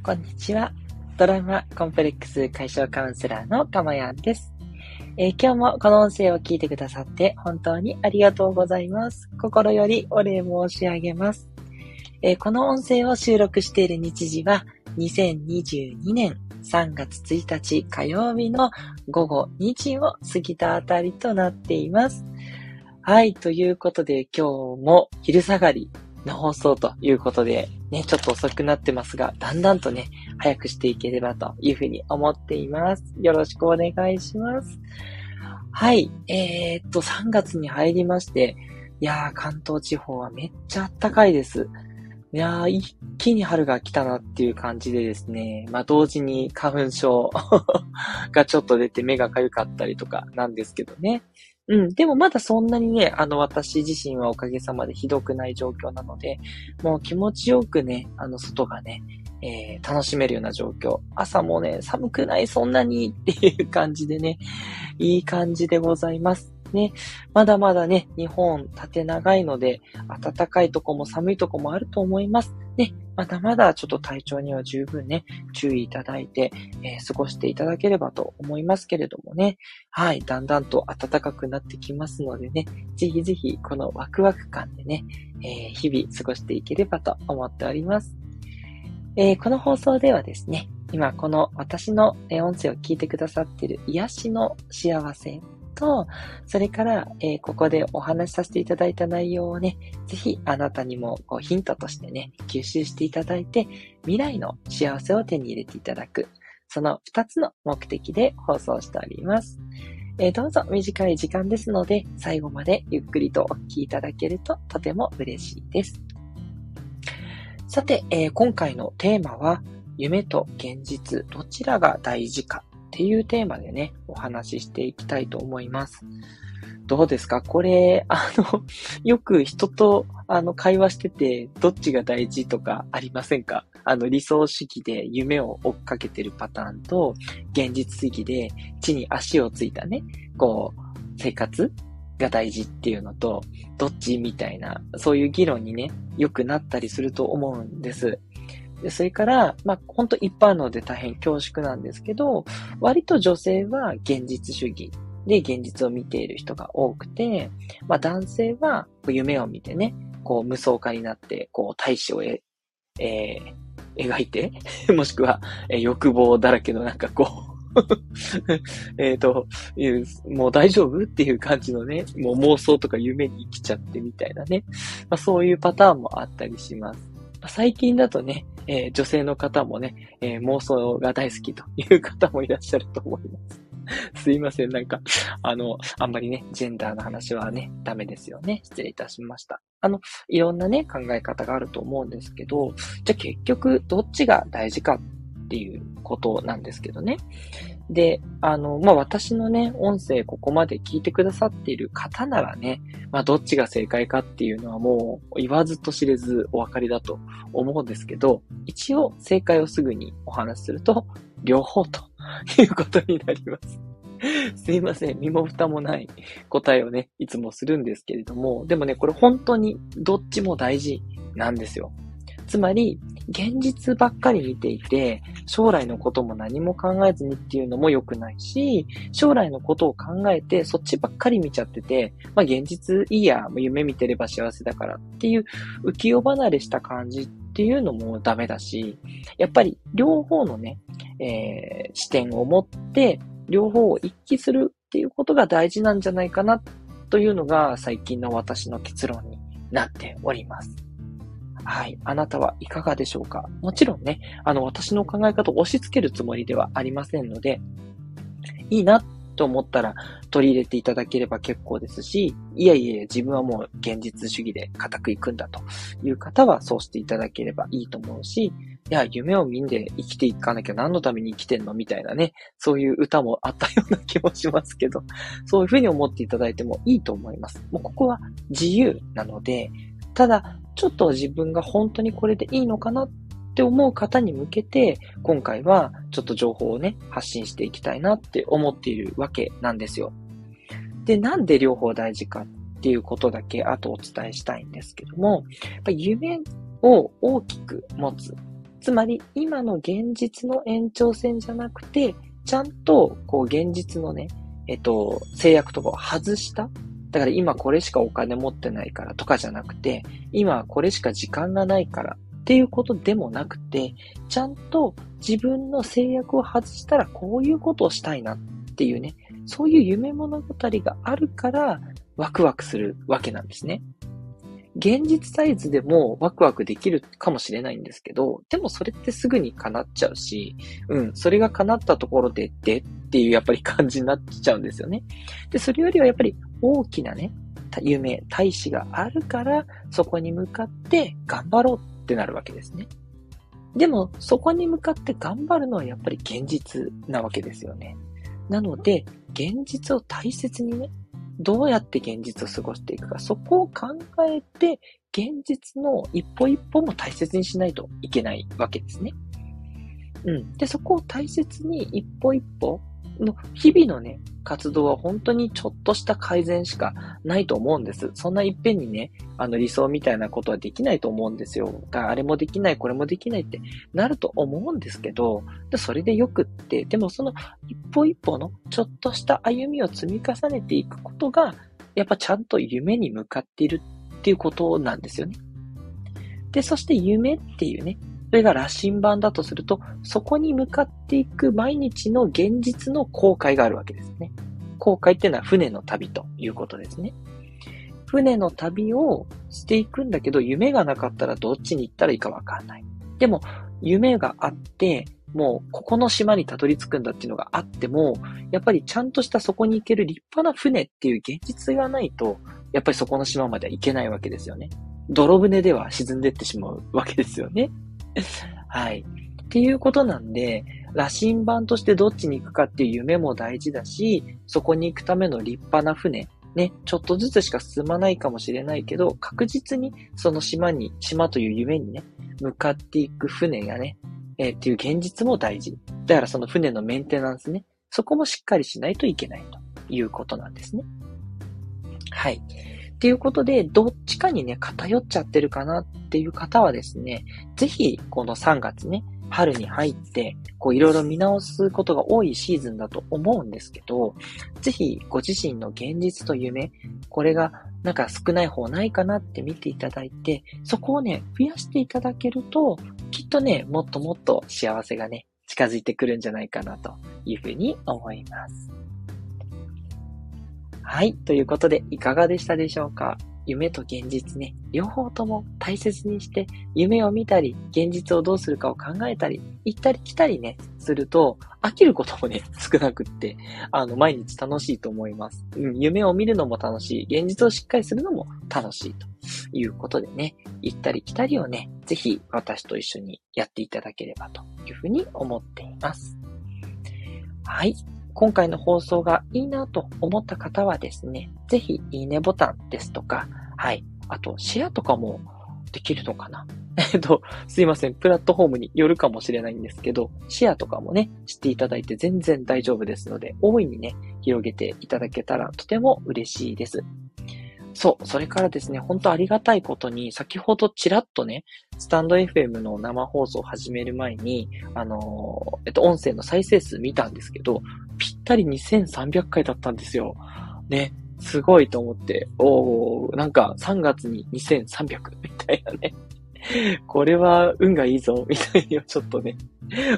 こんにちは。ドラマコンプレックス解消カウンセラーのかまやんです、えー、今日もこの音声を聞いてくださって本当にありがとうございます。心よりお礼申し上げます。えー、この音声を収録している日時は2022年3月1日火曜日の午後2時を過ぎたあたりとなっています。はい、ということで今日も昼下がりの放送ということで、ね、ちょっと遅くなってますが、だんだんとね、早くしていければというふうに思っています。よろしくお願いします。はい、えー、っと、3月に入りまして、いやー、関東地方はめっちゃ暖かいです。いやー、一気に春が来たなっていう感じでですね、まあ同時に花粉症 がちょっと出て目が痒かったりとかなんですけどね。うん。でもまだそんなにね、あの、私自身はおかげさまでひどくない状況なので、もう気持ちよくね、あの、外がね、えー、楽しめるような状況。朝もね、寒くない、そんなにっていう感じでね、いい感じでございます。ね、まだまだね、日本縦長いので、暖かいとこも寒いとこもあると思います。ね、まだまだちょっと体調には十分ね、注意いただいて、えー、過ごしていただければと思いますけれどもね。はい、だんだんと暖かくなってきますのでね、ぜひぜひこのワクワク感でね、えー、日々過ごしていければと思っております。えー、この放送ではですね、今この私の音声を聞いてくださっている癒しの幸せと、それから、えー、ここでお話しさせていただいた内容をね、ぜひあなたにもこうヒントとしてね、吸収していただいて、未来の幸せを手に入れていただく。その二つの目的で放送しております。えー、どうぞ短い時間ですので、最後までゆっくりとお聞きいただけるととても嬉しいです。さて、えー、今回のテーマは、夢と現実、どちらが大事かっていうテーマでね、お話ししていきたいと思います。どうですか？これ、あの、よく人と、あの、会話してて、どっちが大事とかありませんか？あの、理想主義で夢を追っかけてるパターンと、現実主義で地に足をついたね、こう、生活が大事っていうのと、どっちみたいな、そういう議論にね、よくなったりすると思うんです。で、それから、まあ、本当一般ので大変恐縮なんですけど、割と女性は現実主義で現実を見ている人が多くて、まあ、男性は夢を見てね、こう無双化になって、こう大使をえ、えー、描いて、もしくは、えー、欲望だらけのなんかこう えっと、もう大丈夫っていう感じのね、もう妄想とか夢に生きちゃってみたいなね。まあ、そういうパターンもあったりします。最近だとね、えー、女性の方もね、えー、妄想が大好きという方もいらっしゃると思います。すいません。なんか、あの、あんまりね、ジェンダーの話はね、ダメですよね。失礼いたしました。あの、いろんなね、考え方があると思うんですけど、じゃあ結局、どっちが大事かっていうことなんですけどね。で、あの、まあ、私のね、音声ここまで聞いてくださっている方ならね、まあ、どっちが正解かっていうのはもう言わずと知れずお分かりだと思うんですけど、一応正解をすぐにお話しすると、両方ということになります。すいません。身も蓋もない答えをね、いつもするんですけれども、でもね、これ本当にどっちも大事なんですよ。つまり、現実ばっかり見ていて、将来のことも何も考えずにっていうのも良くないし、将来のことを考えて、そっちばっかり見ちゃってて、まあ現実いいや、夢見てれば幸せだからっていう浮世離れした感じっていうのもダメだし、やっぱり両方のね、えー、視点を持って、両方を一致するっていうことが大事なんじゃないかなというのが最近の私の結論になっております。はい。あなたはいかがでしょうか？もちろんね、あの、私の考え方を押し付けるつもりではありませんので、いいなと思ったら取り入れていただければ結構ですし、いやいや自分はもう現実主義で固くいくんだという方はそうしていただければいいと思うし、いや、夢を見んで生きていかなきゃ何のために生きてんのみたいなね、そういう歌もあったような気もしますけど、そういうふうに思っていただいてもいいと思います。もうここは自由なので、ただ、ちょっと自分が本当にこれでいいのかなって思う方に向けて、今回はちょっと情報をね、発信していきたいなって思っているわけなんですよ。で、なんで両方大事かっていうことだけ後お伝えしたいんですけども、やっぱ夢を大きく持つつまり、今の現実の延長線じゃなくて、ちゃんと、こう、現実のね、えっと、制約とかを外しただから今これしかお金持ってないからとかじゃなくて、今これしか時間がないからっていうことでもなくて、ちゃんと自分の制約を外したらこういうことをしたいなっていうね、そういう夢物語があるからワクワクするわけなんですね。現実サイズでもワクワクできるかもしれないんですけど、でもそれってすぐに叶っちゃうし、うん、それが叶ったところで、でっていうやっぱり感じになっちゃうんですよね。で、それよりはやっぱり大きなね、夢、大志があるから、そこに向かって頑張ろうってなるわけですね。でも、そこに向かって頑張るのはやっぱり現実なわけですよね。なので、現実を大切にね、どうやって現実を過ごしていくか、そこを考えて、現実の一歩一歩も大切にしないといけないわけですね。うん。で、そこを大切に一歩一歩の日々のね、活動は本当にちょっとした改善しかないと思うんです。そんないっぺんにね、あの理想みたいなことはできないと思うんですよ。あれもできない、これもできないってなると思うんですけど、それでよくって、でもその一歩一歩のちょっとした歩みを積み重ねていくことが、やっぱちゃんと夢に向かっているっていうことなんですよね。で、そして夢っていうね、それが羅針盤だとすると、そこに向かっていく毎日の現実の後悔があるわけですね。後悔っていうのは船の旅ということですね。船の旅をしていくんだけど、夢がなかったらどっちに行ったらいいかわかんない。でも、夢があって、もうここの島にたどり着くんだっていうのがあっても、やっぱりちゃんとしたそこに行ける立派な船っていう現実がないと、やっぱりそこの島までは行けないわけですよね。泥船では沈んでってしまうわけですよね。はい。っていうことなんで、羅針盤としてどっちに行くかっていう夢も大事だし、そこに行くための立派な船、ね、ちょっとずつしか進まないかもしれないけど、確実にその島に、島という夢にね、向かっていく船がね、えー、っていう現実も大事。だからその船のメンテナンスね、そこもしっかりしないといけないということなんですね。はい。っていうことで、どっちかにね、偏っちゃってるかなっていう方はですね、ぜひ、この3月ね、春に入って、こういろいろ見直すことが多いシーズンだと思うんですけど、ぜひご自身の現実と夢、これがなんか少ない方ないかなって見ていただいて、そこをね、増やしていただけると、きっとね、もっともっと幸せがね、近づいてくるんじゃないかなというふうに思います。はい。ということで、いかがでしたでしょうか？夢と現実ね、両方とも大切にして、夢を見たり、現実をどうするかを考えたり、行ったり来たりね、すると、飽きることもね、少なくって、あの、毎日楽しいと思います。うん、夢を見るのも楽しい、現実をしっかりするのも楽しいということでね、行ったり来たりをね、ぜひ私と一緒にやっていただければというふうに思っています。はい。今回の放送がいいなと思った方はですね、ぜひいいねボタンですとか、はい。あと、シェアとかもできるのかな？えっと、すいません。プラットフォームによるかもしれないんですけど、シェアとかもね、していただいて全然大丈夫ですので、大いにね、広げていただけたらとても嬉しいです。そう、それからですね、本当ありがたいことに、先ほどちらっとね、スタンド FM の生放送を始める前に、あのー、えっと、音声の再生数見たんですけど、ったり2300回だったんですよ。ね、すごいと思って、おー、なんか3月に2300みたいなね。これは運がいいぞ、みたいにちょっとね、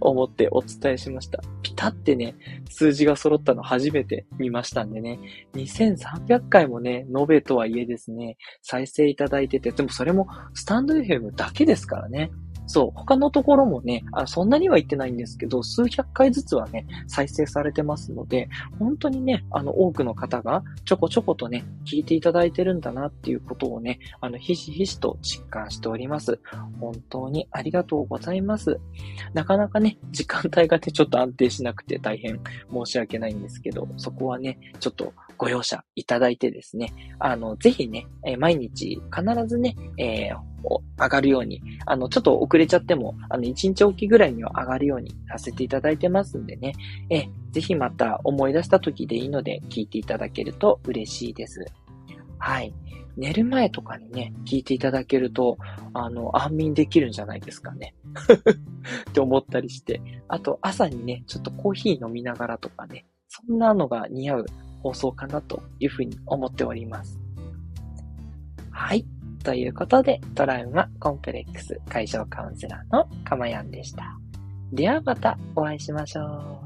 思ってお伝えしました。ピタってね、数字が揃ったの初めて見ましたんでね、2300回もね、延べとはいえですね、再生いただいてて、でもそれもスタンド FM だけですからね。そう、他のところもね、あそんなには言ってないんですけど、数百回ずつはね、再生されてますので、本当にね、あの、多くの方がちょこちょことね、聞いていただいてるんだなっていうことをね、あの、ひしひしと実感しております。本当にありがとうございます。なかなかね、時間帯がね、ちょっと安定しなくて大変申し訳ないんですけど、そこはね、ちょっとご容赦いただいてですね、あの、ぜひね、え毎日必ずね、えー、上がるように、あの、ちょっと遅れちゃっても、あの、1日おきぐらいには上がるようにさせていただいてますんでね、えぜひまた思い出した時でいいので聞いていただけると嬉しいです。はい。寝る前とかにね、聞いていただけると、あの、安眠できるんじゃないですかね。って思ったりして。あと、朝にね、ちょっとコーヒー飲みながらとかね、そんなのが似合う放送かなというふうに思っております。はい。ということで、トラウマコンプレックス解消カウンセラーのかまやんでした。ではまたお会いしましょう。